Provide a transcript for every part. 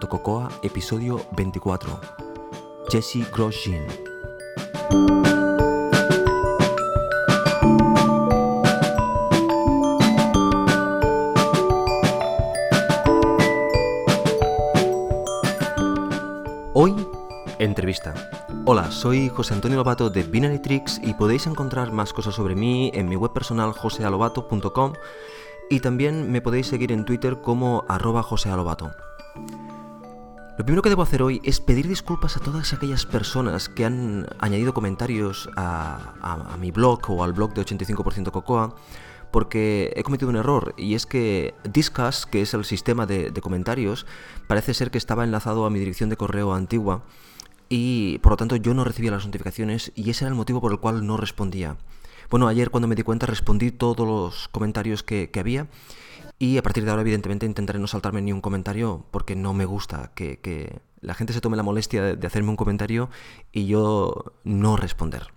125.cocoa, episodio 24. Jesse Grosjean. Hoy, entrevista. Hola, soy José Antonio Lobato de Binary Tricks y podéis encontrar más cosas sobre mí en mi web personal josealobato.com y también me podéis seguir en Twitter como arroba josealobato. Lo primero que debo hacer hoy es pedir disculpas a todas aquellas personas que han añadido comentarios a, mi blog o al blog de 85% Cocoa porque he cometido un error y es que Discuss, que es el sistema de, comentarios, parece ser que estaba enlazado a mi dirección de correo antigua y por lo tanto yo no recibía las notificaciones y ese era el motivo por el cual no respondía. Bueno, ayer cuando me di cuenta respondí todos los comentarios que, había y a partir de ahora evidentemente intentaré no saltarme ni un comentario porque no me gusta que, la gente se tome la molestia de, hacerme un comentario y yo no responder.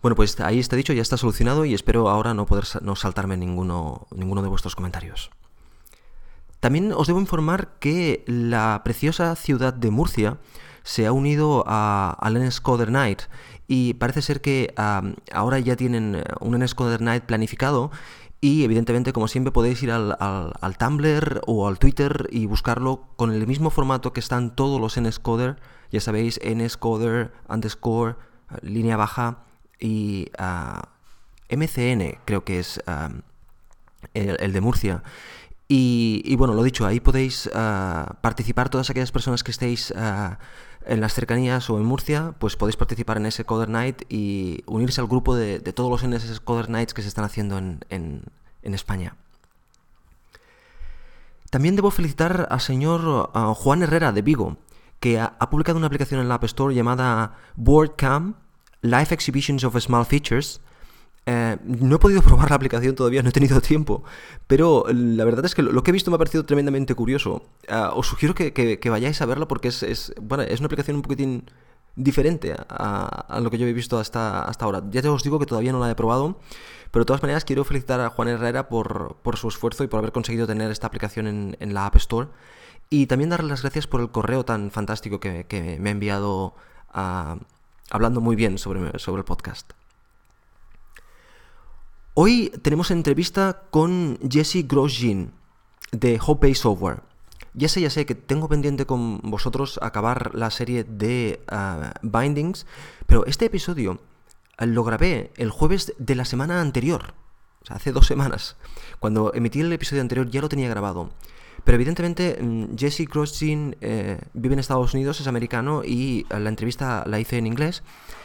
Bueno, pues ahí está dicho, ya está solucionado y espero ahora no poder no saltarme ninguno, ninguno de vuestros comentarios. También os debo informar que la preciosa ciudad de Murcia se ha unido a, al Enescoder Night y parece ser que ahora ya tienen un Enescoder Night planificado y evidentemente como siempre podéis ir al, al, Tumblr o al Twitter y buscarlo con el mismo formato que están todos los Enescoder, ya sabéis, Enescoder underscore línea baja y MCN, creo que es el, de Murcia. Y, bueno, lo dicho, ahí podéis participar todas aquellas personas que estéis en las cercanías o en Murcia, pues podéis participar en ese Coder Night y unirse al grupo de, todos los NSS Coder Nights que se están haciendo en, España. También debo felicitar al señor Juan Herrera de Vigo, que ha, ha, publicado una aplicación en la App Store llamada BoardCam, Live Exhibitions of Small Features. Eh, no he podido probar la aplicación todavía, no he tenido tiempo, pero la verdad es que lo que he visto me ha parecido tremendamente curioso. Eh, os sugiero que, vayáis a verlo porque es, bueno, es una aplicación un poquitín diferente a, lo que yo he visto hasta, hasta ahora. Ya os digo que todavía no la he probado, pero de todas maneras quiero felicitar a Juan Herrera por, su esfuerzo y por haber conseguido tener esta aplicación en, la App Store. Y también darle las gracias por el correo tan fantástico que, me ha enviado a, hablando muy bien sobre, sobre el podcast. Hoy tenemos entrevista con Jesse Grosjean de Hope Software. Ya sé, ya sé que tengo pendiente con vosotros acabar la serie de ah, Bindings, pero este episodio ah, lo grabé el jueves de la semana anterior, o sea, hace dos semanas. Cuando emití el episodio anterior ya lo tenía grabado. Pero evidentemente mm, Jesse Grosjean eh, vive en Estados Unidos, es americano y la entrevista la hice en inglés.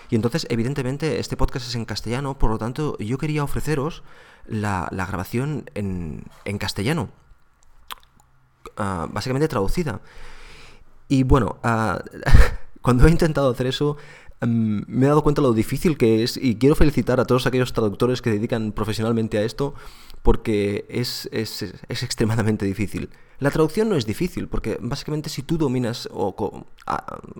Y entonces, evidentemente, este podcast es en castellano, por lo tanto, yo quería ofreceros la, grabación en, castellano, ah, básicamente traducida. Y bueno, ah, cuando he intentado hacer eso, mm, me he dado cuenta de lo difícil que es y quiero felicitar a todos aquellos traductores que dedican profesionalmente a esto porque es, es, es extremadamente difícil. La traducción no es difícil, porque básicamente si tú dominas o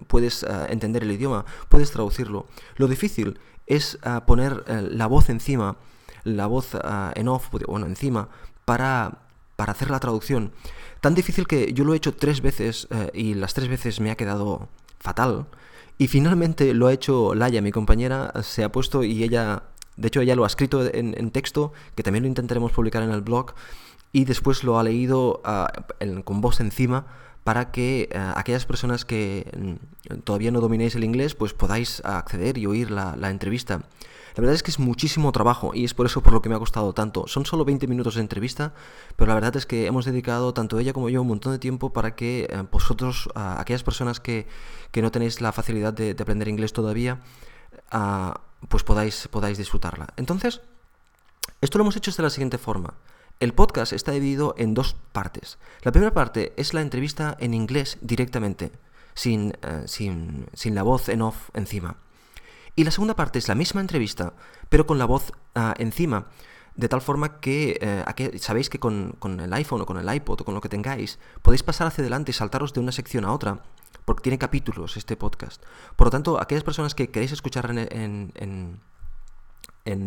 puedes entender el idioma, puedes traducirlo. Lo difícil es poner eh, la voz encima, la voz en off, bueno, encima, para, para hacer la traducción. Tan difícil que yo lo he hecho tres veces eh, y las tres veces me ha quedado fatal. Y finalmente lo ha hecho Laia, mi compañera, se ha puesto y ella, de hecho ella lo ha escrito en texto, que también lo intentaremos publicar en el blog, y después lo ha leído ah, con voz encima para que ah, aquellas personas que mm, todavía no dominéis el inglés pues podáis acceder y oír la, entrevista. La verdad es que es muchísimo trabajo y es por eso por lo que me ha costado tanto. Son solo 20 minutos de entrevista, pero la verdad es que hemos dedicado tanto ella como yo un montón de tiempo para que eh, vosotros, aquellas personas que, no tenéis la facilidad de, aprender inglés todavía, ah, pues podáis, podáis disfrutarla. Entonces, esto lo hemos hecho de la siguiente forma. El podcast está dividido en dos partes. La primera parte es la entrevista en inglés directamente, sin, eh, sin, sin la voz en off encima. Y la segunda parte es la misma entrevista, pero con la voz ah, encima, de tal forma que eh, sabéis que con, el iPhone o con el iPod o con lo que tengáis, podéis pasar hacia adelante y saltaros de una sección a otra, porque tiene capítulos este podcast. Por lo tanto, aquellas personas que queréis escuchar en, en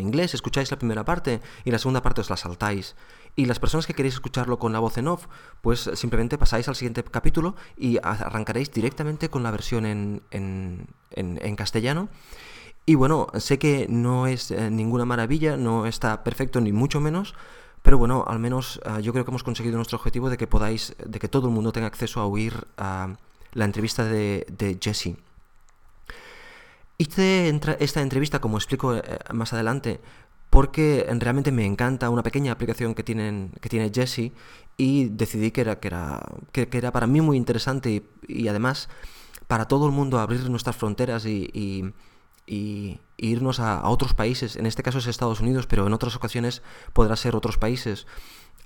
inglés, escucháis la primera parte y la segunda parte os la saltáis. Y las personas que queréis escucharlo con la voz en off, pues simplemente pasáis al siguiente capítulo y arrancaréis directamente con la versión en, en, en, castellano. Y bueno, sé que no es eh, ninguna maravilla, no está perfecto ni mucho menos, pero bueno, al menos eh, yo creo que hemos conseguido nuestro objetivo de que podáis, de que todo el mundo tenga acceso a oír la entrevista de, de Jesse. Hice esta entrevista, como explico eh, más adelante, porque realmente me encanta una pequeña aplicación que, tienen, que tiene Jesse y decidí que era, que era, que, era para mí muy interesante y, además para todo el mundo abrir nuestras fronteras y, irnos a, otros países, en este caso es Estados Unidos, pero en otras ocasiones podrá ser otros países,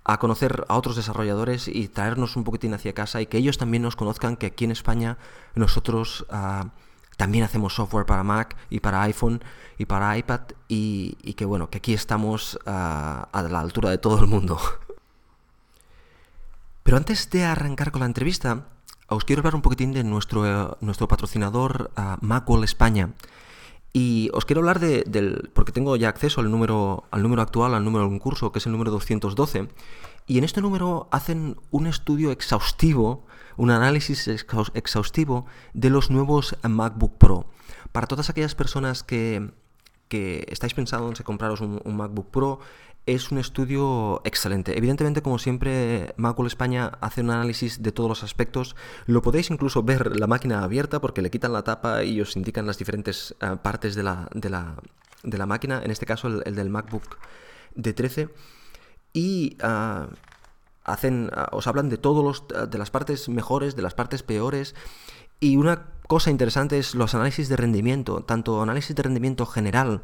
a conocer a otros desarrolladores y traernos un poquitín hacia casa y que ellos también nos conozcan que aquí en España nosotros... Ah, también hacemos software para Mac y para iPhone y para iPad y, que bueno, que aquí estamos a la altura de todo el mundo. Pero antes de arrancar con la entrevista, os quiero hablar un poquitín de nuestro, nuestro patrocinador uh, España. Y os quiero hablar de, porque tengo ya acceso al número, al número actual, al número de un curso, que es el número 212. Y en este número hacen un estudio exhaustivo un análisis exhaustivo de los nuevos MacBook Pro. Para todas aquellas personas que, estáis pensando en compraros un, MacBook Pro, es un estudio excelente. Evidentemente, como siempre, Macworld España hace un análisis de todos los aspectos. Lo podéis incluso ver la máquina abierta porque le quitan la tapa y os indican las diferentes eh, partes de la, de, la, máquina. En este caso, el, del MacBook de 13. Y ah, hacen, ah, os hablan de todos los, ah, de las partes mejores, de las partes peores. Y una cosa interesante es los análisis de rendimiento, tanto análisis de rendimiento general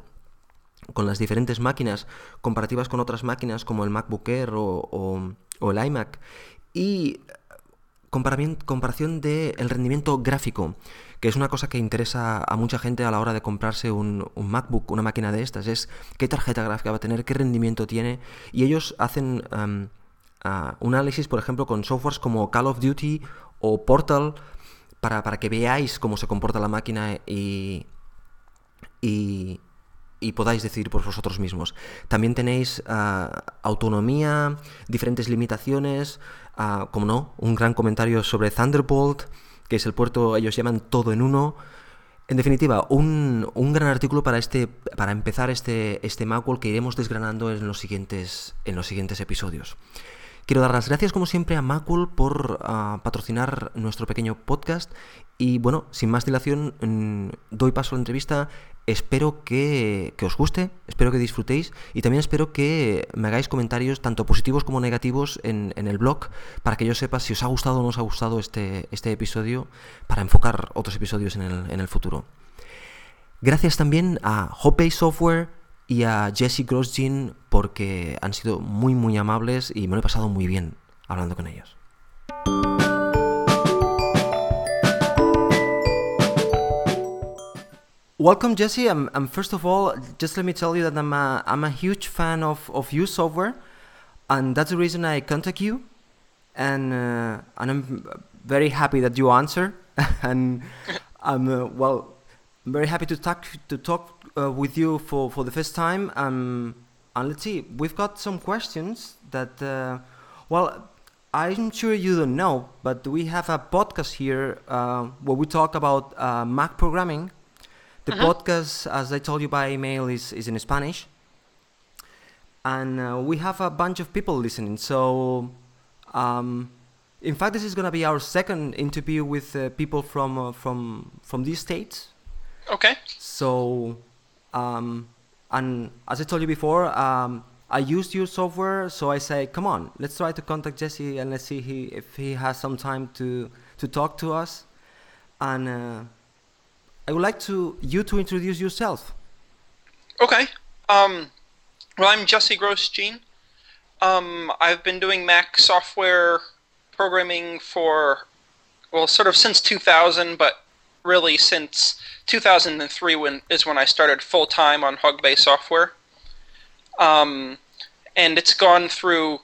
con las diferentes máquinas, comparativas con otras máquinas como el MacBook Air o, el iMac, y comparación del el rendimiento gráfico, que es una cosa que interesa a mucha gente a la hora de comprarse un, MacBook, una máquina de estas, es qué tarjeta gráfica va a tener, qué rendimiento tiene, y ellos hacen un análisis, por ejemplo, con softwares como Call of Duty o Portal, para, que veáis cómo se comporta la máquina y, y, podáis decidir por vosotros mismos. También tenéis ah, autonomía, diferentes limitaciones, uh, como no, un gran comentario sobre Thunderbolt, que es el puerto, ellos llaman todo en uno. En definitiva, un, un, gran artículo para, este, para empezar este, este Macworld que iremos desgranando en los siguientes, en los siguientes episodios. Quiero dar las gracias como siempre a Macul por ah, patrocinar nuestro pequeño podcast y bueno, sin más dilación mm, doy paso a la entrevista. Espero que, os guste, espero que disfrutéis y también espero que me hagáis comentarios tanto positivos como negativos en, el blog para que yo sepa si os ha gustado o no os ha gustado este, este episodio para enfocar otros episodios en el, en el futuro. Gracias también a Hopay Software, y a Jesse Grosjean porque han sido muy muy amables y me lo he pasado muy bien hablando con ellos. Welcome, Jesse. I'm, I'm, first of all, just let me tell you that I'm a, I'm a huge fan of, of your software, and that's the reason I contact you. And uh, and I'm very happy that you answer. and I'm uh, well, very happy to talk to talk uh, with you for, for the first time. Um, and let's see, we've got some questions that, uh, well, I'm sure you don't know, but we have a podcast here uh, where we talk about uh, Mac programming. The uh-huh. podcast, as I told you by email, is, is in Spanish. And uh, we have a bunch of people listening. So, um, in fact, this is going to be our second interview with uh, people from, uh, from, from these states. Okay. So um, and as I told you before, um, I used your software, so I say, come on, let's try to contact Jesse and let's see he, if he has some time to, to talk to us. And uh, I would like to you to introduce yourself. Okay. Um, well, I'm Jesse Grosjean. Um, I've been doing Mac software programming for, well, sort of since 2000, but really since 2003 when is when I started full time on Hugbay software. Um, and it's gone through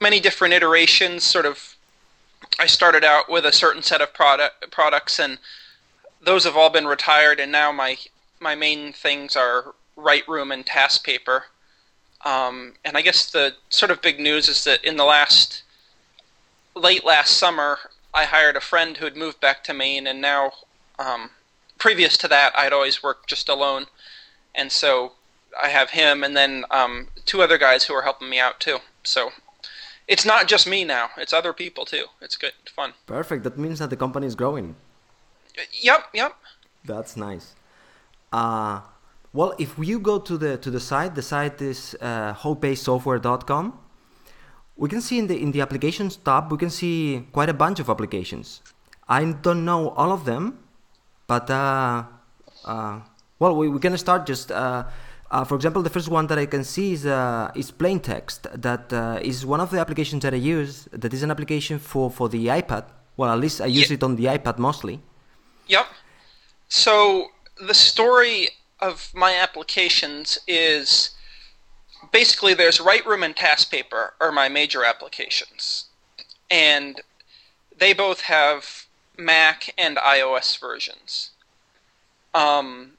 many different iterations. Sort of, I started out with a certain set of product products, and those have all been retired. And now my my main things are Write-Room and TaskPaper. Um, and I guess the sort of big news is that in the last, late last summer, I hired a friend who had moved back to Maine, and now, um, previous to that, I'd always worked just alone. And so I have him and then um, two other guys who are helping me out too. So it's not just me now; it's other people too. It's good, fun. Perfect. That means that the company is growing. Yep, yep. That's nice. Uh, well, if you go to the to the site, the site is uh, hopebasesoftware.com. We can see in the in the applications tab, we can see quite a bunch of applications. I don't know all of them, but uh, uh, well, we, we're gonna start just. Uh, uh, for example, the first one that I can see is uh, is plain text. That uh, is one of the applications that I use. That is an application for, for the iPad. Well, at least I use Yeah. it on the iPad mostly. Yep. So the story of my applications is basically there's Write-Room and TaskPaper are my major applications, and they both have Mac and iOS versions. Um,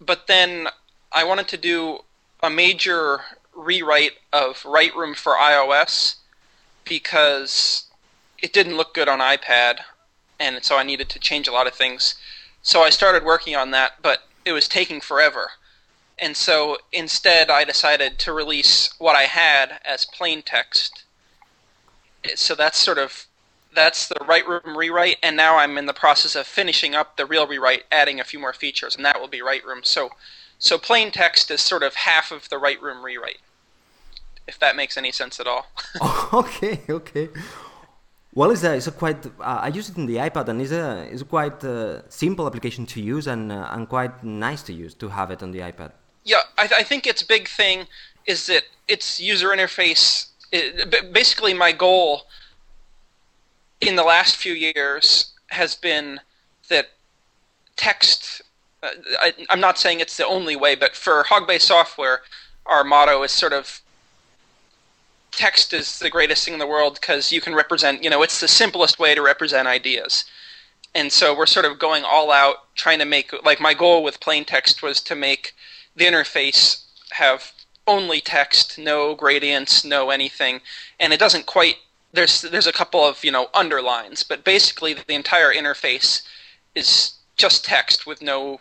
but then I wanted to do a major rewrite of Write-Room for iOS because it didn't look good on iPad, and so I needed to change a lot of things. So I started working on that, but it was taking forever. And so instead, I decided to release what I had as plain text. So that's sort of that's the right room rewrite, and now I'm in the process of finishing up the real rewrite, adding a few more features, and that will be right room. So, so plain text is sort of half of the right room rewrite, if that makes any sense at all. okay, okay. Well, it's a, it's a quite. Uh, I use it in the iPad, and it's a it's a quite uh, simple application to use, and uh, and quite nice to use to have it on the iPad. Yeah, I, I think its big thing is that its user interface. It, basically, my goal in the last few years has been that text. Uh, I, I'm not saying it's the only way, but for Hogbase software, our motto is sort of text is the greatest thing in the world because you can represent. You know, it's the simplest way to represent ideas and so we're sort of going all out trying to make like my goal with plain text was to make the interface have only text no gradients no anything and it doesn't quite there's there's a couple of you know underlines but basically the entire interface is just text with no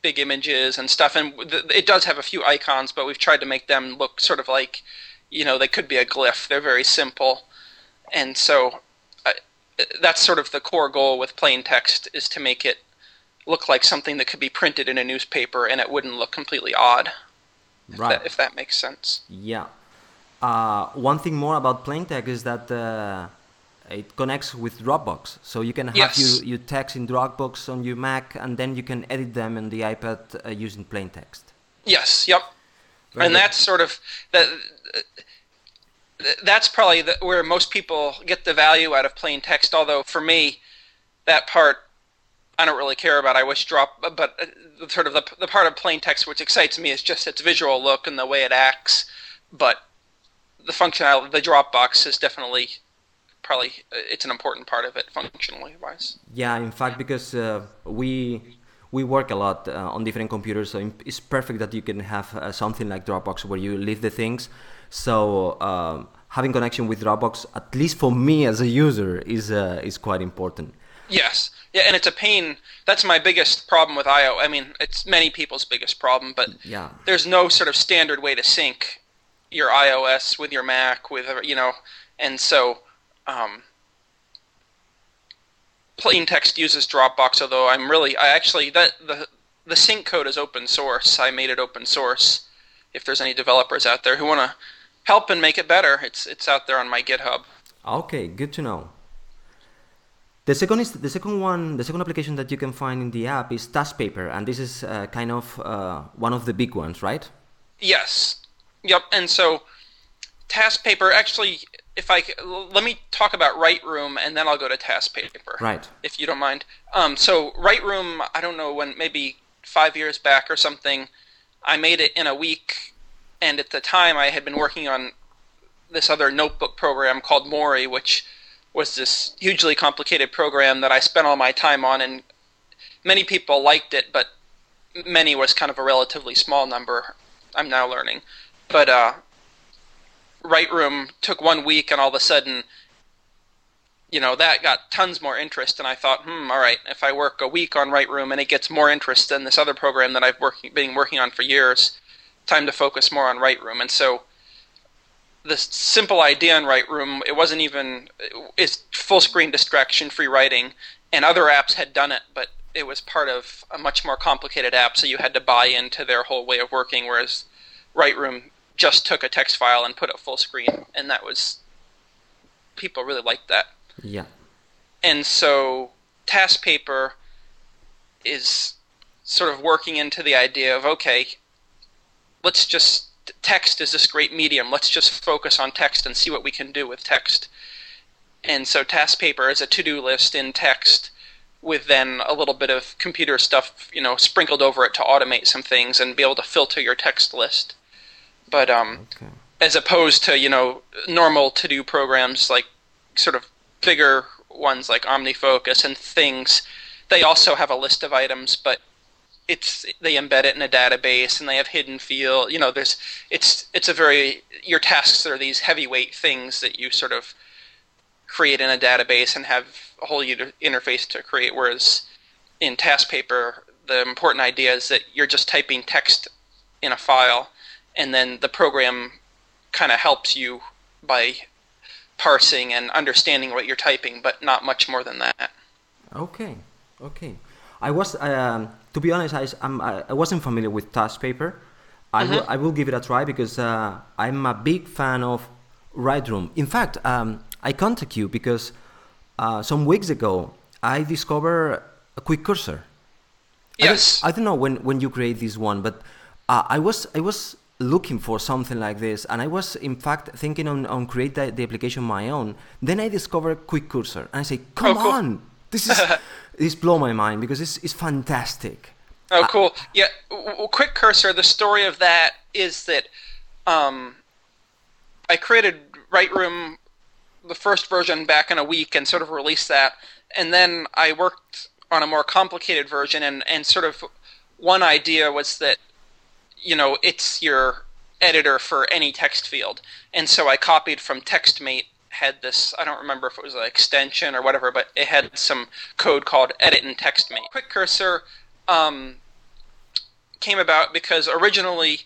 big images and stuff and it does have a few icons but we've tried to make them look sort of like you know they could be a glyph. They're very simple and so uh, that's sort of the core goal with plain text is to make it look like something that could be printed in a newspaper and it wouldn't look completely odd if, Right. that, if that makes sense Yeah. Uh, one thing more about plain text is that uh, it connects with Dropbox, so you can have Yes. your, your text in Dropbox on your Mac, and then you can edit them in the iPad uh, using plain text. yes yep Very and good. that's sort of that that's probably the, where most people get the value out of plain text although for me that part I don't really care about. I wish drop, but uh, sort of the, the part of plain text which excites me is just its visual look and the way it acts. But the functionality, the Dropbox is definitely probably uh, it's an important part of it functionally wise. Yeah, in fact, because uh, we we work a lot uh, on different computers, so it's perfect that you can have uh, something like Dropbox where you leave the things. So um, having connection with Dropbox, at least for me as a user, is uh, is quite important. Yes, yeah, and it's a pain. That's my biggest problem with IO. I mean, it's many people's biggest problem, but Yeah. there's no sort of standard way to sync your iOS with your Mac with you know, and so um, plain text uses Dropbox. Although I'm really, I actually that the the sync code is open source. I made it open source. If there's any developers out there who want to help and make it better, it's it's out there on my GitHub. Okay, good to know. The second is the second one. The second application that you can find in the app is TaskPaper, and this is uh, kind of uh, one of the big ones, right? Yes. Yep. And so, task paper. Actually, if I let me talk about Write Room, and then I'll go to task paper. Right. If you don't mind. Um, so Write Room. I don't know when. Maybe five years back or something. I made it in a week, and at the time I had been working on this other notebook program called Mori, which was this hugely complicated program that I spent all my time on, and many people liked it, but many was kind of a relatively small number. I'm now learning, but uh, Room took one week, and all of a sudden, you know, that got tons more interest. And I thought, hmm, all right, if I work a week on Right Room and it gets more interest than this other program that I've working, been working on for years, time to focus more on Right Room. And so this simple idea in Write Room, it wasn't even it's full screen distraction free writing, and other apps had done it, but it was part of a much more complicated app, so you had to buy into their whole way of working. Whereas Write Room just took a text file and put it full screen, and that was people really liked that. Yeah. And so Task Paper is sort of working into the idea of okay, let's just text is this great medium. Let's just focus on text and see what we can do with text. And so task paper is a to-do list in text with then a little bit of computer stuff, you know, sprinkled over it to automate some things and be able to filter your text list. But um, okay. as opposed to you know normal to-do programs like sort of bigger ones like OmniFocus and things, they also have a list of items, but it's they embed it in a database and they have hidden field. You know, there's it's it's a very your tasks are these heavyweight things that you sort of create in a database and have a whole interface to create. Whereas in TaskPaper, the important idea is that you're just typing text in a file, and then the program kind of helps you by parsing and understanding what you're typing, but not much more than that. Okay, okay. I was, um, to be honest, I, I'm, I wasn't familiar with TaskPaper. I, mm-hmm. will, I will give it a try because uh, I'm a big fan of Room. In fact, um, I contact you because uh, some weeks ago I discovered a quick cursor. Yes. I don't, I don't know when, when you create this one, but uh, I was I was looking for something like this, and I was in fact thinking on, on create the, the application my own. Then I discovered Quick Cursor, and I say, "Come oh, cool. on, this is this blow my mind because it's it's fantastic." Oh, cool! Yeah, Quick Cursor. The story of that is that um, I created Right Room the first version back in a week and sort of released that, and then I worked on a more complicated version, and and sort of one idea was that you know it's your editor for any text field, and so I copied from TextMate had this I don't remember if it was an extension or whatever, but it had some code called edit in TextMate. Quick Cursor um, came about because originally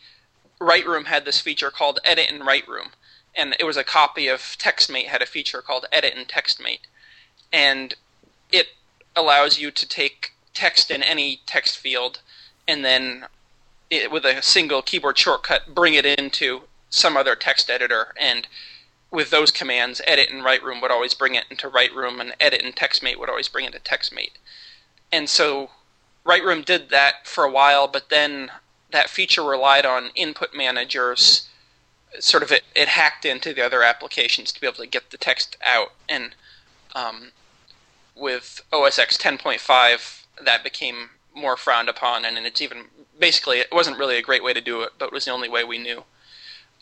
Room had this feature called Edit in Room and it was a copy of TextMate had a feature called Edit in TextMate, and it allows you to take text in any text field and then it, with a single keyboard shortcut bring it into some other text editor and with those commands edit in right Room would always bring it into Write Room, and edit in TextMate would always bring it to TextMate and so Write Room did that for a while but then that feature relied on input managers sort of it, it hacked into the other applications to be able to get the text out. And um, with OS X 10.5, that became more frowned upon, and, and it's even basically it wasn't really a great way to do it, but it was the only way we knew.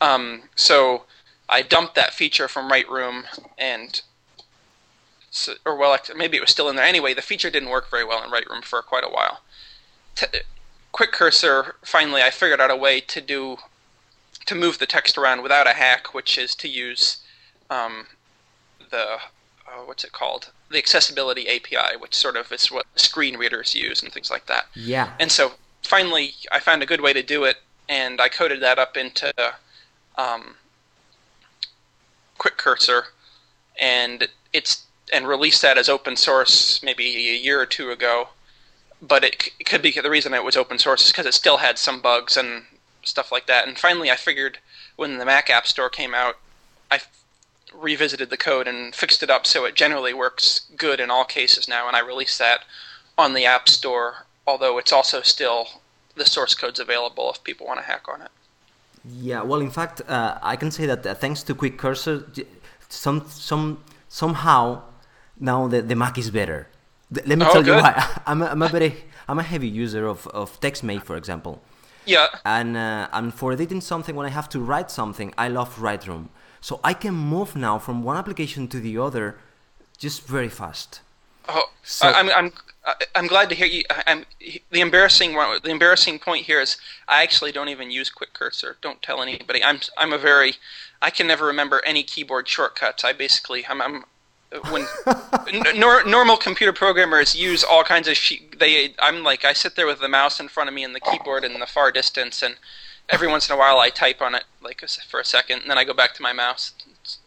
Um, so I dumped that feature from Right Room, and so, or well, maybe it was still in there. Anyway, the feature didn't work very well in Right Room for quite a while. T- Quick Cursor, finally, I figured out a way to do to move the text around without a hack, which is to use um, the uh, what's it called? The accessibility API, which sort of is what screen readers use and things like that. Yeah. And so finally, I found a good way to do it, and I coded that up into um, Quick Cursor, and it's and released that as open source maybe a year or two ago. But it, it could be the reason it was open source is because it still had some bugs and stuff like that. And finally, I figured when the Mac App Store came out, I revisited the code and fixed it up so it generally works good in all cases now. And I released that on the App Store, although it's also still the source code's available if people want to hack on it. Yeah, well, in fact, uh, I can say that uh, thanks to Quick Cursor, some some somehow now the, the Mac is better. Let me oh, tell good. you why. I'm a, I'm a very I'm a heavy user of, of TextMate, for example. Yeah. And uh, and for editing something, when I have to write something, I love write Room. So I can move now from one application to the other, just very fast. Oh, so, I'm I'm I'm glad to hear you. I'm the embarrassing one. The embarrassing point here is I actually don't even use quick cursor. Don't tell anybody. I'm I'm a very I can never remember any keyboard shortcuts. I basically I'm, I'm when n- nor, normal computer programmers use all kinds of she, they I'm like I sit there with the mouse in front of me and the keyboard in the far distance and every once in a while I type on it like for a second and then I go back to my mouse. It's,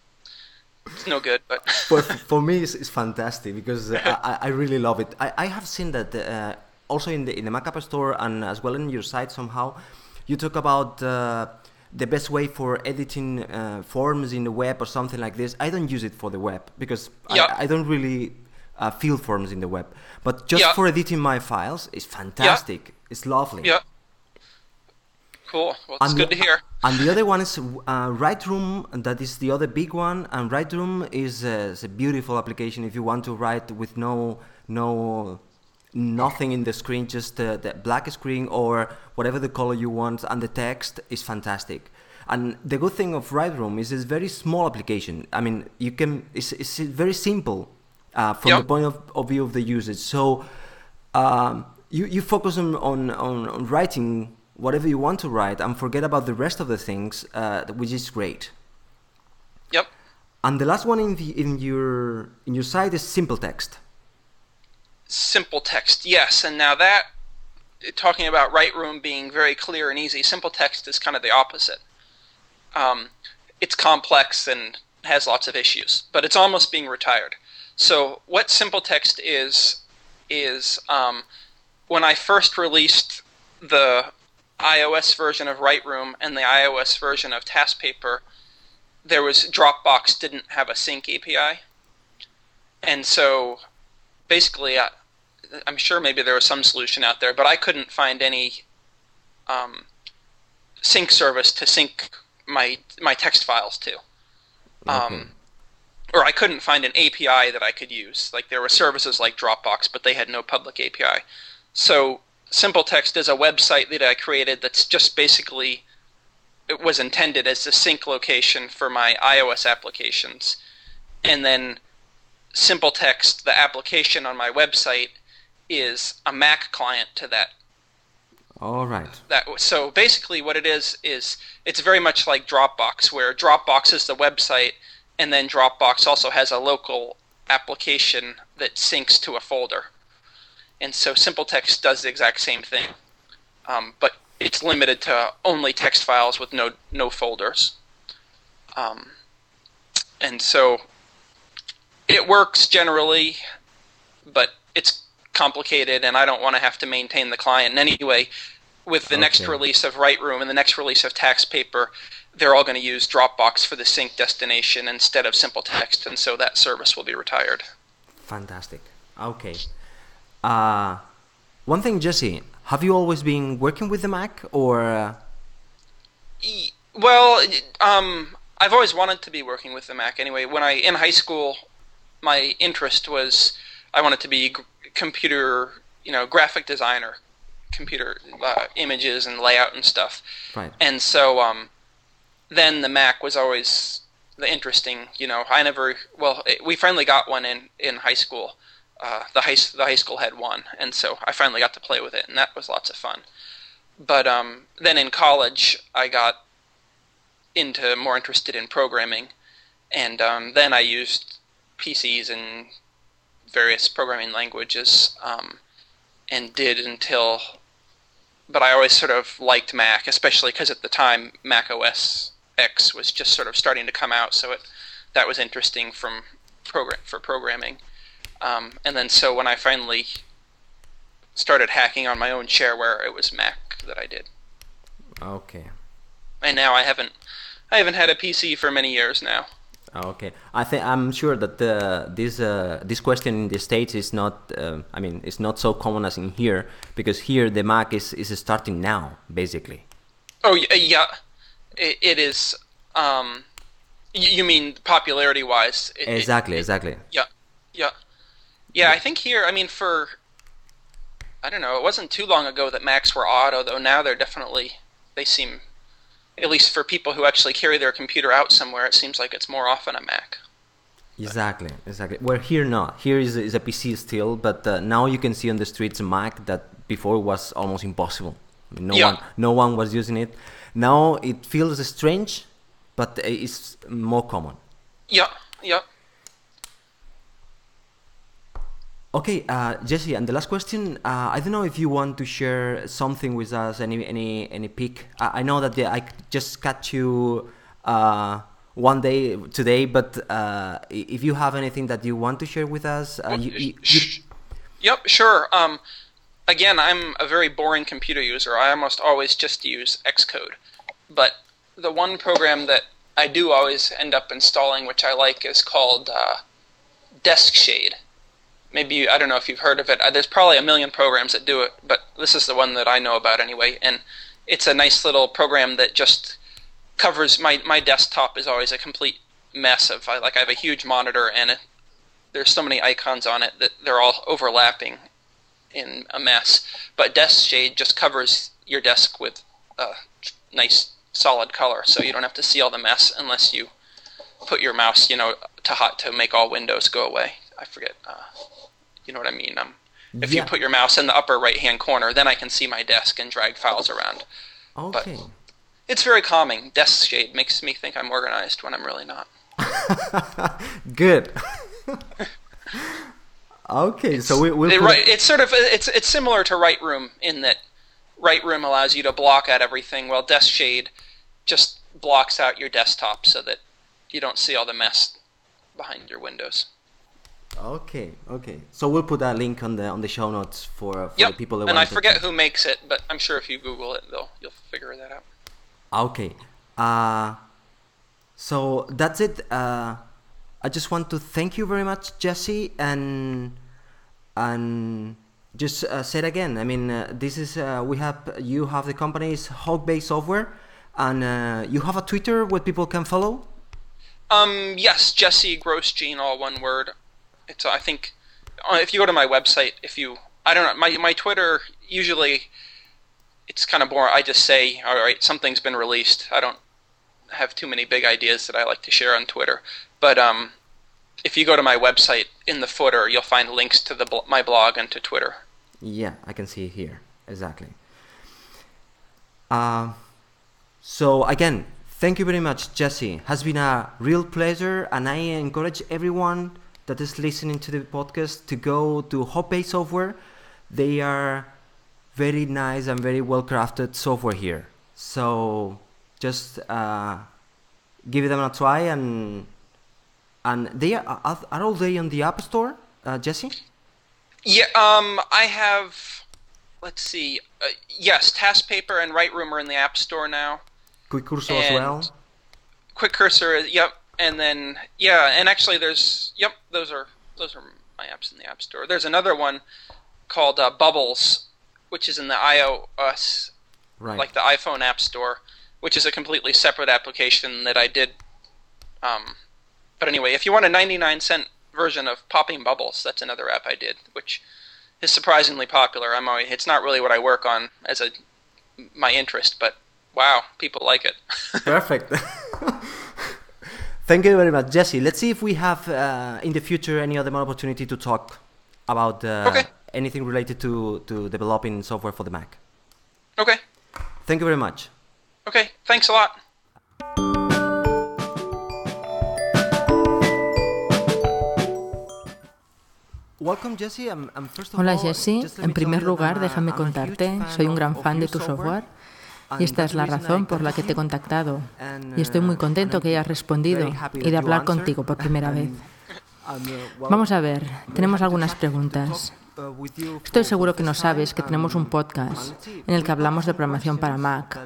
it's no good, but for, for me it's, it's fantastic because uh, I, I really love it I, I have seen that uh, also in the in the mac app store and as well in your site somehow you talk about uh, the best way for editing uh, forms in the web or something like this i don't use it for the web because Yeah. I, I don't really uh, fill forms in the web but just Yeah. for editing my files it's fantastic it's lovely yeah. Cool. Well, it's And good the- to hear. And the other one is uh, Lightroom, that is the other big one. And Lightroom is, uh, is a beautiful application if you want to write with no no nothing in the screen, just uh, the black screen or whatever the color you want, and the text is fantastic. And the good thing of Lightroom is it's a very small application. I mean, you can it's, it's very simple uh, from Yep. the point of, of view of the usage. So um, you, you focus on, on, on writing whatever you want to write and forget about the rest of the things, uh, which is great. Yep. And the last one in the in your in your site is simple text. Simple text, yes. And now that, talking about Write Lightroom being very clear and easy, simple text is kind of the opposite. Um, it's complex and has lots of issues, but it's almost being retired. So what simple text is is um, when I first released the iOS version of Lightroom and the iOS version of Taskpaper, there was Dropbox didn't have a sync API, and so basically, I, I'm sure maybe there was some solution out there, but I couldn't find any um, sync service to sync my my text files to. Um, Or I couldn't find an API that I could use. Like there were services like Dropbox, but they had no public API. So Simple Text is a website that I created that's just basically it was intended as the sync location for my iOS applications, and then Simple Text, the application on my website, is a Mac client to that All right. that so basically what it is is it's very much like Dropbox where Dropbox is the website and then Dropbox also has a local application that syncs to a folder. And so Simple Text does the exact same thing. Um, but it's limited to only text files with no no folders. Um, and so it works generally, but it's complicated and I don't want to have to maintain the client. And anyway, with the next release of Lightroom and the next release of Taxpaper, they're all going to use Dropbox for the sync destination instead of Simple Text, and so that service will be retired. Fantastic. Okay. Uh, one thing, Jesse, have you always been working with the Mac or? Uh, Well, um, I've always wanted to be working with the Mac. Anyway, when I in high school, my interest was I wanted to be computer, you know, graphic designer, computer uh, images and layout and stuff. right. And so um, then the Mac was always the interesting. You know, I never. Well, it, we finally got one in in high school. Uh, the high the high school had one, and so I finally got to play with it, and that was lots of fun. But um, then in college, I got into more interested in programming, and um, then I used PCs and various programming languages, um, and did until but I always sort of liked Mac, especially because at the time Mac OS X was just sort of starting to come out, so it that was interesting from program for programming. Um, and then so when I finally started hacking on my own shareware, it was Mac that I did. Okay. And now I haven't I haven't had a PC for many years now. Okay, I think I'm sure that uh, this uh, this question in the states is not. Uh, I mean, it's not so common as in here because here the Mac is is starting now, basically. Oh yeah, it, it is. Um, you, mean popularity wise? It, it- Exactly, exactly. Yeah, yeah, yeah. I think here, I mean, for I don't know, it wasn't too long ago that Macs were auto, though. Now they're definitely they seem, at least for people who actually carry their computer out somewhere, it seems like it's more often a Mac. Exactly, exactly. Where here not. Here is, is a PC still, but uh, now you can see on the streets a Mac that before was almost impossible. I mean, no Yeah. one, no one was using it. Now it feels strange, but it's more common. Yeah, yeah. Okay, uh, Jesse, and the last question. Uh, I don't know if you want to share something with us, any any any pick. I, I know that the, I just catch you uh, one day today, but uh, if you have anything that you want to share with us, uh, you, you, you, Yep, sure. Um, again, I'm a very boring computer user. I almost always just use Xcode. But the one program that I do always end up installing, which I like, is called uh, Desk Shade. Maybe you, I don't know if you've heard of it. Uh, There's probably a million programs that do it, but this is the one that I know about anyway. And it's a nice little program that just covers my my desktop is always a complete mess of I, like I have a huge monitor and it, there's so many icons on it that they're all overlapping in a mess. But Desk Shade just covers your desk with a nice solid color, so you don't have to see all the mess unless you put your mouse, you know, to hot to make all windows go away. I forget. Uh, you know what I mean? Um, if Yeah. you put your mouse in the upper right hand corner, then I can see my desk and drag files around. okay. It's very calming. Desk Shade makes me think I'm organized when I'm really not. Good. okay, so we, we'll It, right, it's sort of it's it's similar to Right Room in that Right Room allows you to block out everything, while Desk Shade just blocks out your desktop so that you don't see all the mess behind your windows. Okay, okay. So we'll put that link on the on the show notes for, for Yep. the people that and I forget who makes it, but I'm sure if you Google it, they'll you'll figure that out. Okay. Uh, so that's it. Uh, I just want to thank you very much, Jesse, and and just uh, say it again. I mean, uh, this is uh, we have you have the company's Hawkbase software, and uh, you have a Twitter where people can follow. Um, yes, Jesse Grosjean, all one word. It's I think uh, if you go to my website, if you I don't know my my Twitter usually it's kind of boring. I just say, all right, something's been released. I don't have too many big ideas that I like to share on Twitter. But um, if you go to my website, in the footer, you'll find links to the my blog and to Twitter. Yeah, I can see it here exactly. Uh, so again, thank you very much, Jesse. Has been a real pleasure, and I encourage everyone that is listening to the podcast to go to Hotbase Software. They are very nice and very well crafted software here. So just uh, give them a try, and and they are, are, all they on the App Store, uh, Jesse? Yeah, um, I have. Let's see. Uh, yes, Task Paper and Write Room are in the App Store now. Quick Cursor as well. Quick Cursor, is- yep, and then yeah, and actually there's yep, those are those are my apps in the App Store. There's another one called uh, Bubbles, which is in the iOS, Right. like the iPhone App Store, which is a completely separate application that I did. Um, but anyway, if you want a 99 cent version of Popping Bubbles, that's another app I did, which is surprisingly popular. I'm always, it's not really what I work on as a my interest, but wow, people like it. Perfect. Thank you very much, Jesse. Let's see if we have uh, in the future any other more opportunity to talk about uh, Okay. anything related to, to developing software for the Mac. okay, Thank you very much. okay, thanks a lot. Welcome, Jesse. I'm, I'm first of Hola Jesse, just en primer lugar déjame I'm a huge contarte, soy un gran fan de tu software and y esta es la razón por la que te he contactado y estoy muy contento que hayas respondido y de hablar contigo por primera vez. Vamos a ver, tenemos algunas preguntas. Estoy seguro que no sabes que tenemos un podcast en el que hablamos de programación para Mac.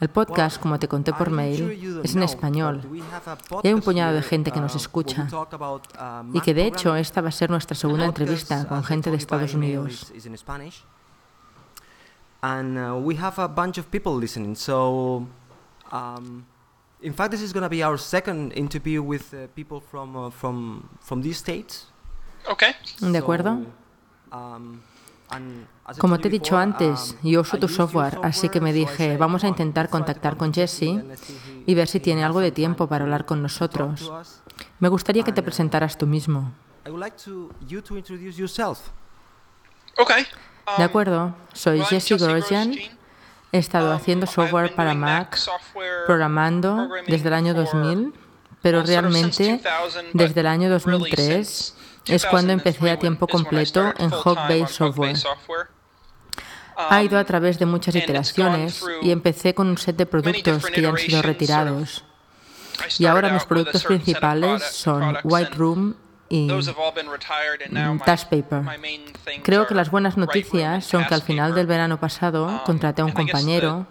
El podcast, como te conté por mail, es en español y hay un puñado de gente que nos escucha y que de hecho esta va a ser nuestra segunda entrevista con gente de Estados Unidos and uh, we have a bunch of people listening. So, um, in fact, this is going to be our second interview with uh, people from uh, from from these states. Okay. De acuerdo. So, um, Como te he dicho antes, um, yo uso tu software, así que me dije, vamos a intentar contactar con Jesse y ver si tiene algo de tiempo para hablar con nosotros. Me gustaría que te uh, presentaras tú mismo. Okay. De acuerdo, soy Jesse Gorgian. He estado haciendo software para Mac, programando desde el año 2000, pero realmente desde el año 2003 es cuando empecé a tiempo completo en Hawkbase Software. Ha ido a través de muchas iteraciones y empecé con un set de productos que ya han sido retirados. Y ahora mis productos principales son White Room y Dash mm, Paper. Creo que las buenas noticias son que al final del verano pasado contraté a un compañero,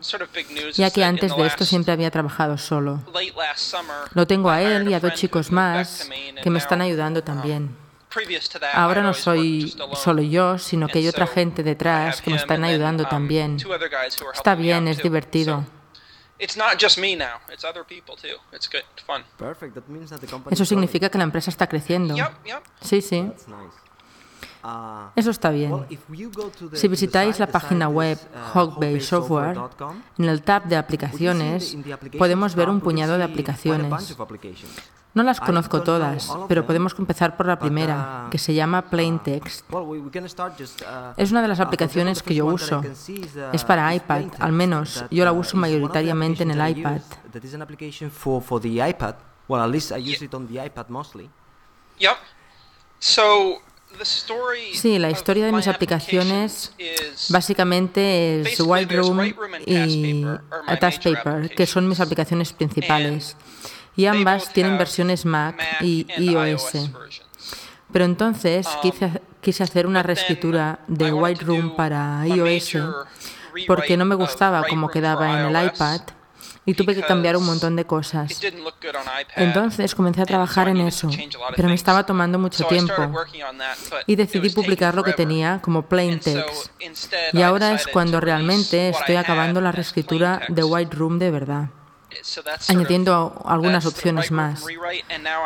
ya que antes de esto siempre había trabajado solo. Lo tengo a él y a dos chicos más que me están ayudando también. Ahora no soy solo yo, sino que hay otra gente detrás que me están ayudando también. Está bien, es divertido. Eso significa que la empresa está creciendo. Sí, sí. Eso está bien. Si visitáis la página web Hawkbay Software, en el tab de aplicaciones podemos ver un puñado de aplicaciones. No las conozco todas, pero podemos empezar por la primera, que se llama Plain Text. Es una de las aplicaciones que yo uso. Es para iPad, al menos yo la uso mayoritariamente en el iPad. Sí, la historia de mis aplicaciones básicamente es White Room y Task Paper, que son mis aplicaciones principales y ambas tienen versiones Mac y iOS. Pero entonces quise, hacer una reescritura de White Room para iOS porque no me gustaba cómo quedaba en el iPad y tuve que cambiar un montón de cosas. Entonces comencé a trabajar en eso, pero me estaba tomando mucho tiempo y decidí publicar lo que tenía como plain text. Y ahora es cuando realmente estoy acabando la reescritura de White Room de verdad añadiendo algunas opciones más.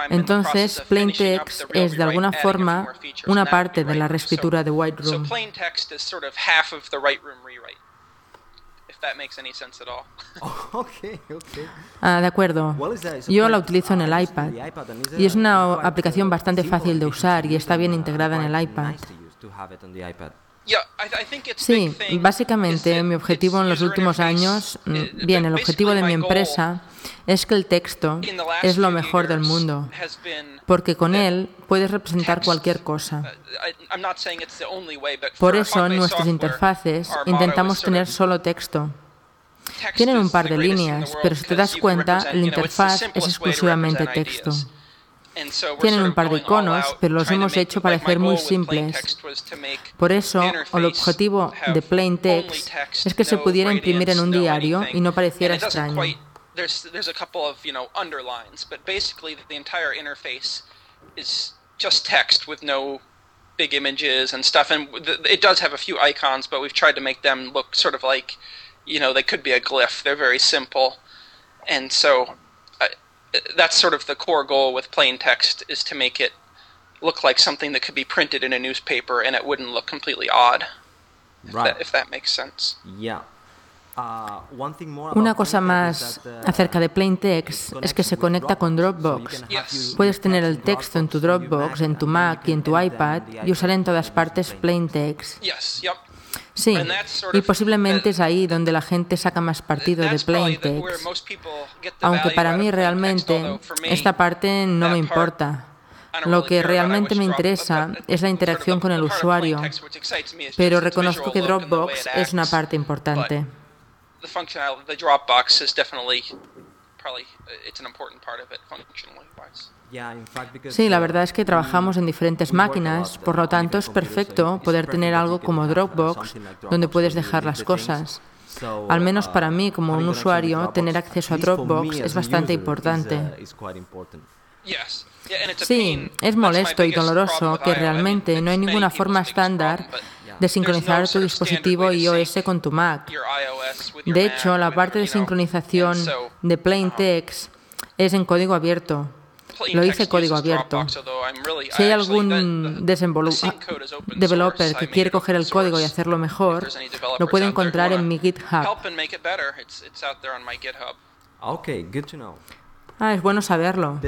Entonces, plain text es de alguna forma una parte de la reescritura de White Room. De acuerdo. Yo la utilizo en el iPad y es una aplicación bastante fácil de usar y está bien integrada en el iPad. Sí, básicamente mi objetivo en los últimos años, mm, bien, el objetivo de mi empresa es que el texto es lo mejor del mundo, porque con él puedes representar cualquier cosa. Por eso en nuestras interfaces intentamos tener solo texto. Tienen un par de líneas, pero si te das cuenta, la interfaz es exclusivamente texto. Tienen un par de iconos, pero los hemos hecho parecer muy simples. Por eso, el objetivo de Plain Text es que se pudiera imprimir en un diario y no pareciera extraño. just text with no big images and stuff. And it does have a few icons, but we've tried to make them look sort of like, you know, they could be a glyph. They're very simple, and so that's sort of the core goal with plain text is to make it look like something that could be printed in a newspaper and it wouldn't look completely odd. Right. If, that, if that makes sense. Yeah. Una cosa más acerca de Plain Text es que se conecta con Dropbox. Puedes tener el texto en tu Dropbox, en tu Mac y en tu iPad y usar en todas partes Plain Text. Sí, y posiblemente es ahí donde la gente saca más partido de Plaintext. Aunque para mí realmente esta parte no me importa. Lo que realmente me interesa es la interacción con el usuario, pero reconozco que Dropbox es una parte importante. Dropbox Sí, la verdad es que trabajamos en diferentes máquinas, por lo tanto es perfecto poder tener algo como Dropbox donde puedes dejar las cosas. Al menos para mí, como un usuario, tener acceso a Dropbox es bastante importante. Sí, es molesto y doloroso que realmente no hay ninguna forma estándar de sincronizar tu dispositivo iOS con tu Mac. De hecho, la parte de sincronización de plain text es en código abierto lo hice código abierto. Si hay algún developer que quiere coger el código y hacerlo mejor, lo puede encontrar en mi GitHub. Ah, es bueno saberlo.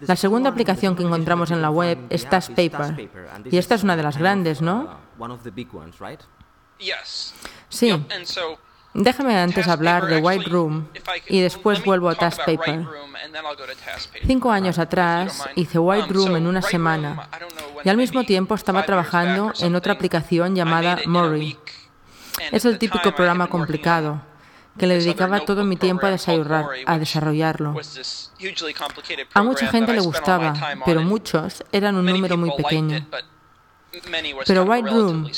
La segunda aplicación que encontramos en la web es Paper. Y esta es una de las grandes, ¿no? Sí. Déjame antes hablar de White Room y después vuelvo a Task Paper. Cinco años atrás hice White Room en una semana y al mismo tiempo estaba trabajando en otra aplicación llamada Mori. Es el típico programa complicado que le dedicaba todo mi tiempo a, a desarrollarlo. A mucha gente le gustaba, pero muchos eran un número muy pequeño. Pero White Room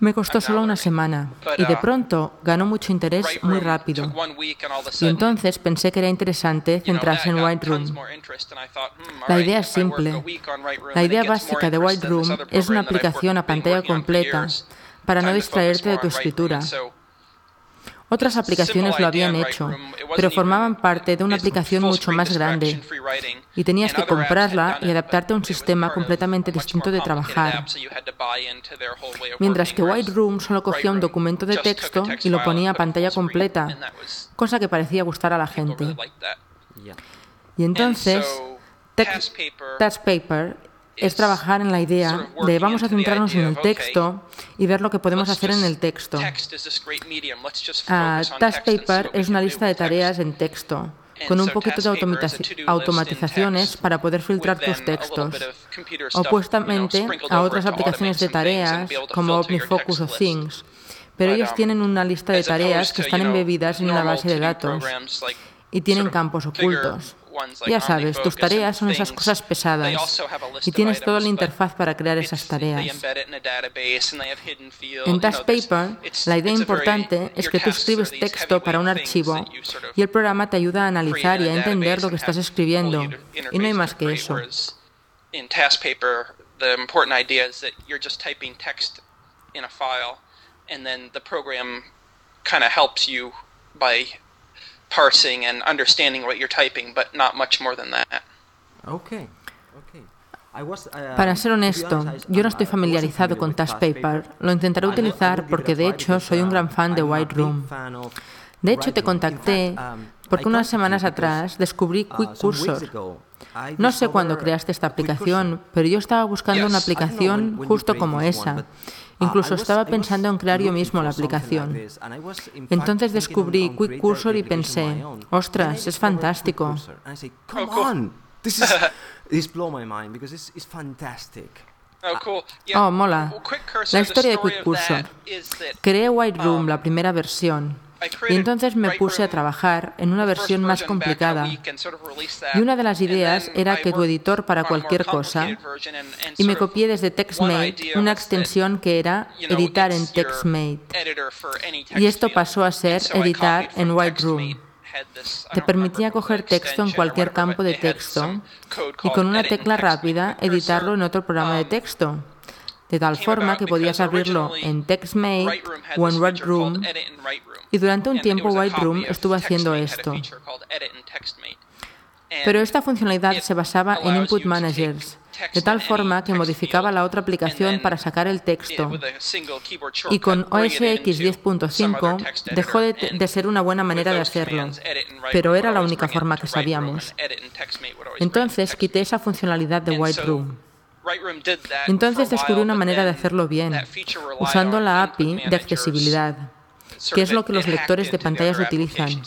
me costó solo una semana y de pronto ganó mucho interés muy rápido. Y entonces pensé que era interesante centrarse en White Room. La idea es simple. La idea básica de White Room es una aplicación a pantalla completa para no distraerte de tu escritura. Otras aplicaciones lo habían hecho, pero formaban parte de una aplicación mucho más grande. y tenías que comprarla y adaptarte a un sistema completamente distinto de trabajar. Mientras que White Room solo cogía un documento de texto y lo ponía a pantalla completa, cosa que parecía gustar a la gente. Y entonces, Task Paper es trabajar en la idea de vamos a centrarnos en el texto y ver lo que podemos hacer en el texto. Uh, Task Paper es una lista de tareas en texto con un poquito de automatizaciones para poder filtrar tus textos, opuestamente a otras aplicaciones de tareas como OmniFocus o Things, pero ellos tienen una lista de tareas que están embebidas en una base de datos y tienen campos ocultos. Ya sabes, tus tareas son esas cosas pesadas y tienes toda la interfaz para crear esas tareas. En Dash Paper, la idea importante es que tú escribes texto para un archivo y el programa te ayuda a analizar y a entender lo que estás escribiendo. Y no hay más que eso. by parsing and understanding what you're typing, but not much more than that. Okay. Para ser honesto, yo no estoy familiarizado con TaskPaper. Lo intentaré utilizar porque de hecho soy un gran fan de White Room. De hecho, te contacté porque unas semanas atrás descubrí Quick Cursor. No sé cuándo creaste esta aplicación, pero yo estaba buscando una aplicación justo como esa. Incluso estaba pensando en crear yo mismo la aplicación. Entonces descubrí oh, Quick Cursor y pensé, ostras, es fantástico. Oh, mola. La historia de Quick Cursor. Creé White Room, la primera versión. Y entonces me puse a trabajar en una versión más complicada. Y una de las ideas era que tu editor para cualquier cosa, y me copié desde TextMate una extensión que era editar en TextMate. Y esto pasó a ser editar en White Room. Te permitía coger texto en cualquier campo de texto y con una tecla rápida editarlo en otro programa de texto de tal forma que podías abrirlo en TextMate o en Red Room. Y durante un tiempo White Room estuvo haciendo esto. Pero esta funcionalidad se basaba en Input Managers, de tal forma que modificaba la otra aplicación para sacar el texto. Y con OS X 10.5 dejó de, de, ser una buena manera de hacerlo, pero era la única forma que sabíamos. Entonces quité esa funcionalidad de White Room. Entonces descubrí una manera de hacerlo bien, usando la API de accesibilidad que es lo que los lectores de pantallas utilizan.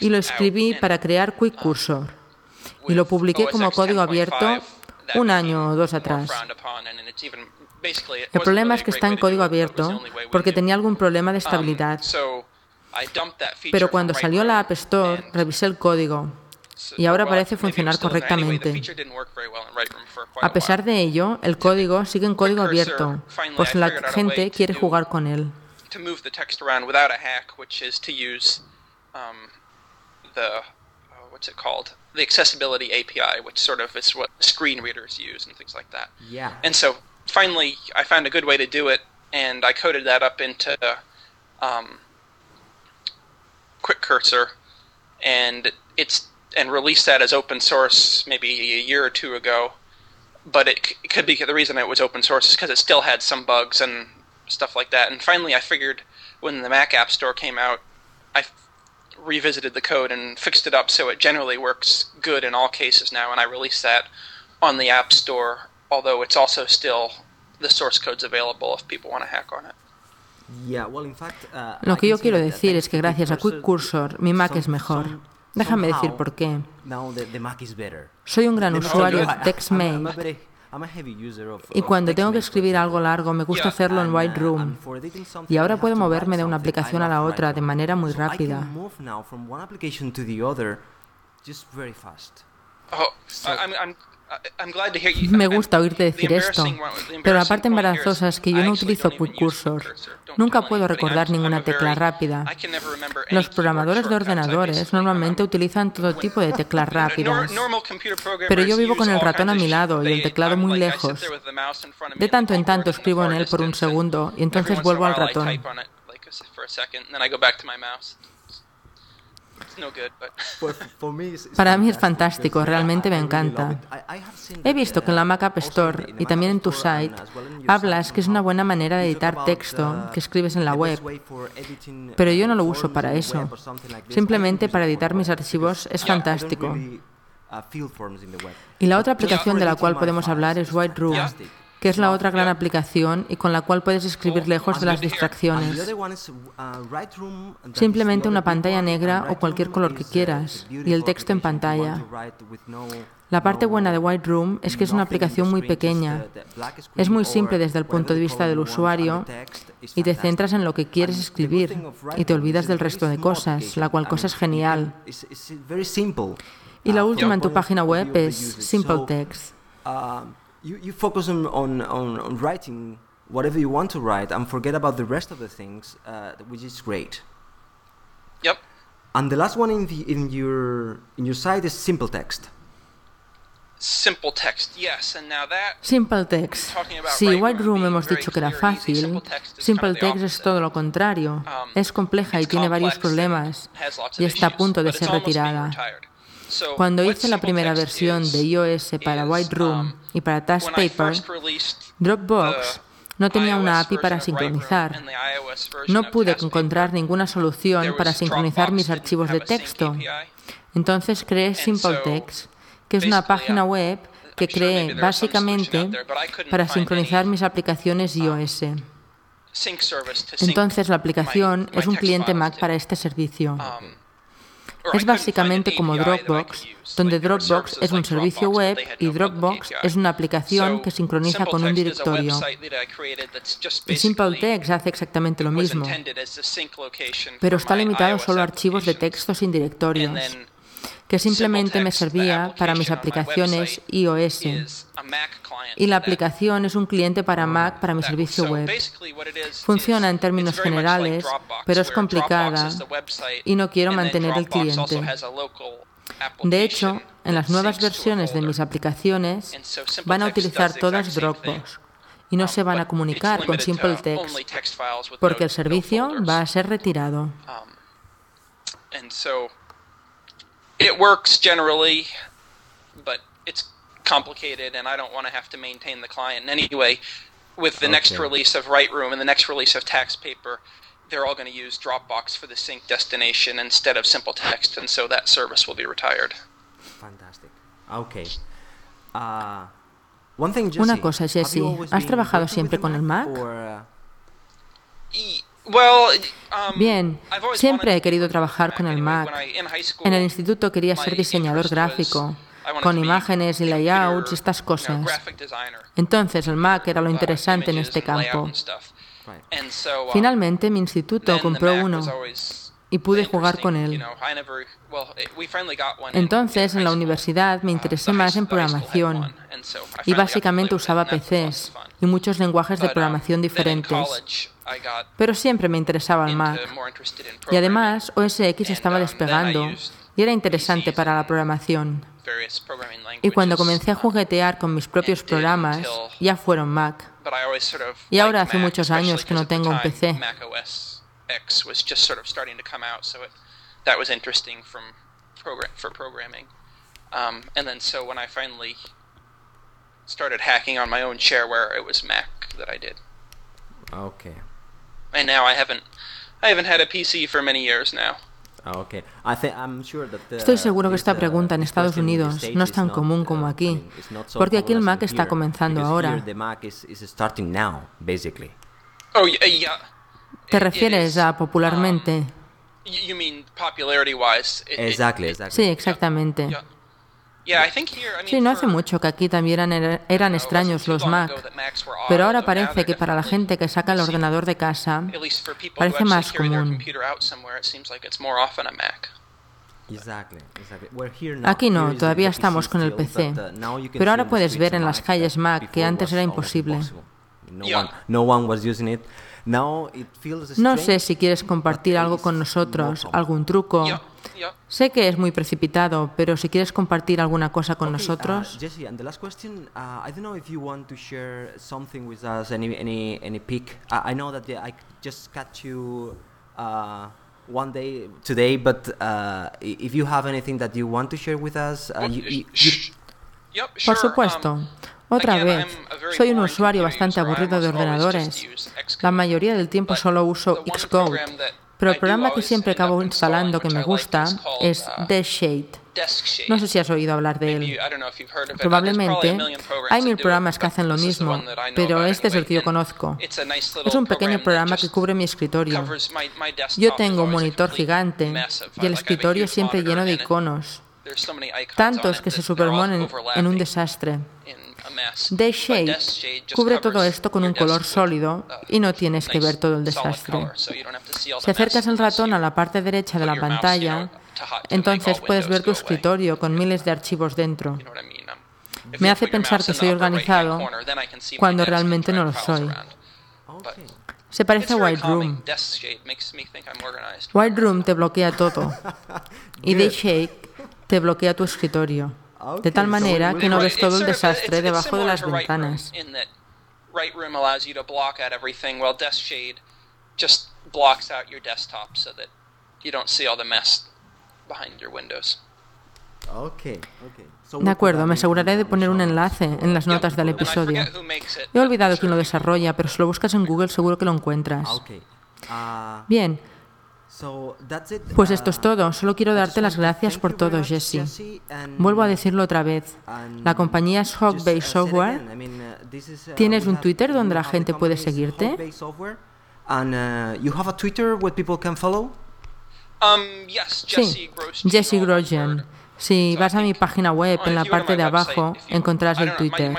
Y lo escribí para crear Quick Cursor y lo publiqué como código abierto un año o dos atrás. El problema es que está en código abierto porque tenía algún problema de estabilidad. Pero cuando salió la App Store, revisé el código y ahora parece funcionar correctamente. A pesar de ello, el código sigue en código abierto, pues la gente quiere jugar con él. Um, uh, the accessibility API, which sort of is what screen readers use and things like that. Yeah. And so finally, I found a good way to do it, and I coded that up into um, Quick Cursor, and it's and released that as open source maybe a year or two ago. But it, c- it could be the reason it was open source is because it still had some bugs and stuff like that. And finally, I figured when the Mac App Store came out, I f- revisited the code and fixed it up so it generally works good in all cases now, and I released that on the App Store. Although it's also still the source code's available if people want to hack on it. Yeah, well, in fact, uh, Lo que yo quiero decir es que gracias a Quick Quick Cursor mi Mac es mejor. Déjame decir por qué. Soy un gran usuario de TextMate y cuando tengo que escribir algo largo me gusta hacerlo en And, uh, White Room. Y ahora puedo to moverme de una aplicación a la otra de manera muy rápida. move now from one application to the other just very fast. Oh, I'm, I'm, Me gusta oírte decir esto, pero la parte embarazosa es que yo no utilizo Quick Cursor. Nunca puedo recordar ninguna tecla rápida. Los programadores de ordenadores normalmente utilizan todo tipo de teclas rápidas. Pero yo vivo con el ratón a mi lado y el teclado muy lejos. De tanto en tanto escribo en él por un segundo y entonces vuelvo al ratón. Para mí es fantástico, realmente me encanta. He visto que en la Mac App Store y también en tu site hablas que es una buena manera de editar texto que escribes en la web, pero yo no lo uso para eso. Simplemente para editar mis archivos es fantástico. Y la otra aplicación de la cual podemos hablar es White Room, que es la otra gran aplicación y con la cual puedes escribir lejos de las distracciones. Simplemente una pantalla negra o cualquier color que quieras y el texto en pantalla. La parte buena de White Room es que es una aplicación muy pequeña. Es muy simple desde el punto de vista del usuario y te centras en lo que quieres escribir y te olvidas del resto de cosas, la cual cosa es genial. Y la última en tu página web es Simple Text. You, you focus on, on, on, on writing whatever you want to write and forget about the rest of the things, uh, which is great. Yep. And the last one in the in your in your site is simple text. Simple text, yes, and now that Simple Text. Si White Room hemos dicho que era fácil, Simple Text es todo lo contrario. Es compleja y tiene varios problemas y está a punto de ser retirada. Cuando hice la primera versión de iOS para White Room y para Task Paper, Dropbox no tenía una API para sincronizar. No pude encontrar ninguna solución para sincronizar mis archivos de texto. Entonces creé Simple Text, que es una página web que creé básicamente para sincronizar mis aplicaciones iOS. Entonces la aplicación es un cliente Mac para este servicio. Es básicamente como Dropbox, donde Dropbox es un servicio web y Dropbox es una aplicación que sincroniza con un directorio. Y Simple Text hace exactamente lo mismo, pero está limitado solo a archivos de texto sin directorios, que simplemente me servía para mis aplicaciones iOS. Y la aplicación es un cliente para Mac para mi servicio web. Funciona en términos generales, pero es complicada y no quiero mantener el cliente. De hecho, en las nuevas versiones de mis aplicaciones van a utilizar todas Dropbox y no se van a comunicar con Simple Text porque el servicio va a ser retirado. It works generally, but it's complicated and I don't want to have to maintain the client. And anyway, with the next release of Write Room and the next release of Tax Paper, they're all going to use Dropbox for the sync destination instead of simple text, and so that service will be retired. Fantastic. Okay. Uh, one thing, Jesse, Una cosa, have you Jesse, ¿has trabajado siempre con el Mac? or, uh, Well, um, Bien, I've always siempre wanted he to querido work with trabajar Mac. con el Mac. En el instituto quería ser diseñador gráfico, I wanted con to be imágenes y layouts y estas cosas. graphic designer, Entonces el Mac era lo uh, interesante en este campo. um, Finalmente mi instituto compró uno y pude the jugar con él. Entonces en la universidad me Uh, interesé más en programación y básicamente usaba PCs y muchos lenguajes de um, programación diferentes. College, I got Pero siempre me interesaba el Mac. Y además OS X And, estaba um, despegando y era interesante para la programación. Y cuando comencé a juguetear con mis propios programas, ya fueron Mac. but I always sort of Y ahora hace Mac, muchos años que no tengo un PC. Mac OS X was just sort of starting to come out, so it, that was interesting from program for programming. Um, and then so when I finally started hacking on my own shareware, it was Mac that I did. Okay. And now I haven't I haven't had a PC for many years now. Estoy seguro que esta pregunta en Estados Unidos no es tan común como aquí, porque aquí el Mac está comenzando ahora. Oh, ¿Te refieres a popularmente? Sí, exactamente. Sí, no hace mucho que aquí también eran, eran extraños los Mac, pero ahora parece que para la gente que saca el ordenador de casa parece más común. Aquí no, todavía estamos con el PC, pero ahora puedes ver en las calles Mac que antes era imposible. No sé si quieres compartir algo con nosotros, algún truco. Sé que es muy precipitado, pero si quieres compartir alguna cosa con nosotros. Jesse, and the last question, uh, I don't know if you want to share something with us, any any any pick. I, know that I just got you uh, one day today, but uh, if you have anything that you want to share with us, uh, you, you, you... Por supuesto. Otra vez, soy un usuario bastante aburrido de ordenadores. La mayoría del tiempo solo uso Xcode, pero el programa que siempre acabo instalando que me gusta es Deskshade. No sé si has oído hablar de él. Probablemente hay mil programas que hacen lo mismo, pero este es el que yo conozco. Es un pequeño programa que cubre mi escritorio. Yo tengo un monitor gigante y el escritorio siempre lleno de iconos, tantos que se superponen en un desastre. Deskshade cubre todo esto con un color sólido y no tienes que ver todo el desastre. Si acercas el ratón a la parte derecha de la pantalla, entonces puedes ver tu escritorio con miles de archivos dentro. Me hace pensar que soy organizado cuando realmente no lo soy. Se parece a White Room. White Room te bloquea todo y Deskshade te bloquea tu escritorio de tal manera que no ves todo el desastre debajo de las ventanas. De acuerdo, me aseguraré de poner un enlace en las notas del episodio. He olvidado quién lo desarrolla, pero si lo buscas en Google seguro que lo encuentras. Ah, uh, Bien, pues esto es uh, todo. Solo quiero darte las gracias por todo, Jesse. Vuelvo a decirlo otra vez. La compañía es uh, Software. Uh, ¿Tienes un Twitter donde la gente puede seguirte? Sí, Jesse Grosjean. Si vas a mi página web, en la parte de abajo encontrarás el Twitter.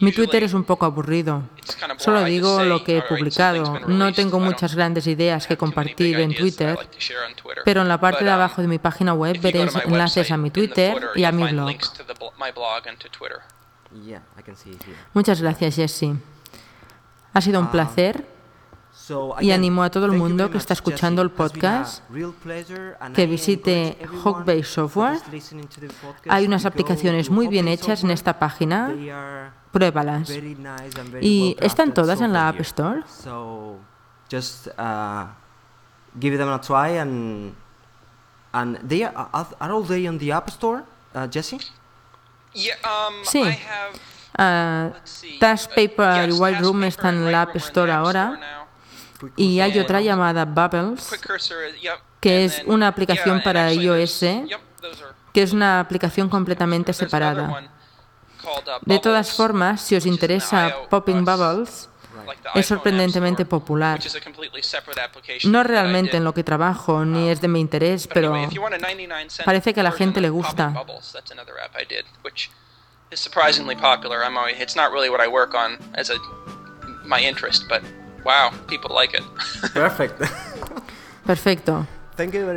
Mi Twitter es un poco aburrido. Solo digo lo que he publicado. No tengo muchas grandes ideas que compartir en Twitter, pero en la parte de abajo de mi página web veréis enlaces a mi Twitter y a mi blog. Muchas gracias, Jesse. Ha sido un um, placer y animo a todo el mundo que está escuchando el podcast que visite Hawkbase Software. Hay unas aplicaciones muy bien hechas en esta página. Pruébalas. Y están todas en la App Store. Uh, give them a try and and they are, are all they on the App Store, uh, Jesse? Um, sí. Uh, Task Paper y White Room están en la App Store ahora. Y hay otra llamada Bubbles, que es una aplicación para iOS, que es una aplicación completamente separada. De todas formas, si os interesa Popping Bubbles, es sorprendentemente popular. No realmente en lo que trabajo ni es de mi interés, pero parece que a la gente le gusta wow, people like it. Perfect. Perfecto.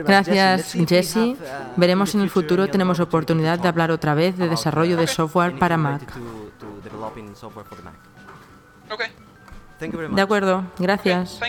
Gracias, Jesse. Veremos en el futuro tenemos oportunidad de hablar otra vez de desarrollo de software para Mac. De acuerdo, gracias.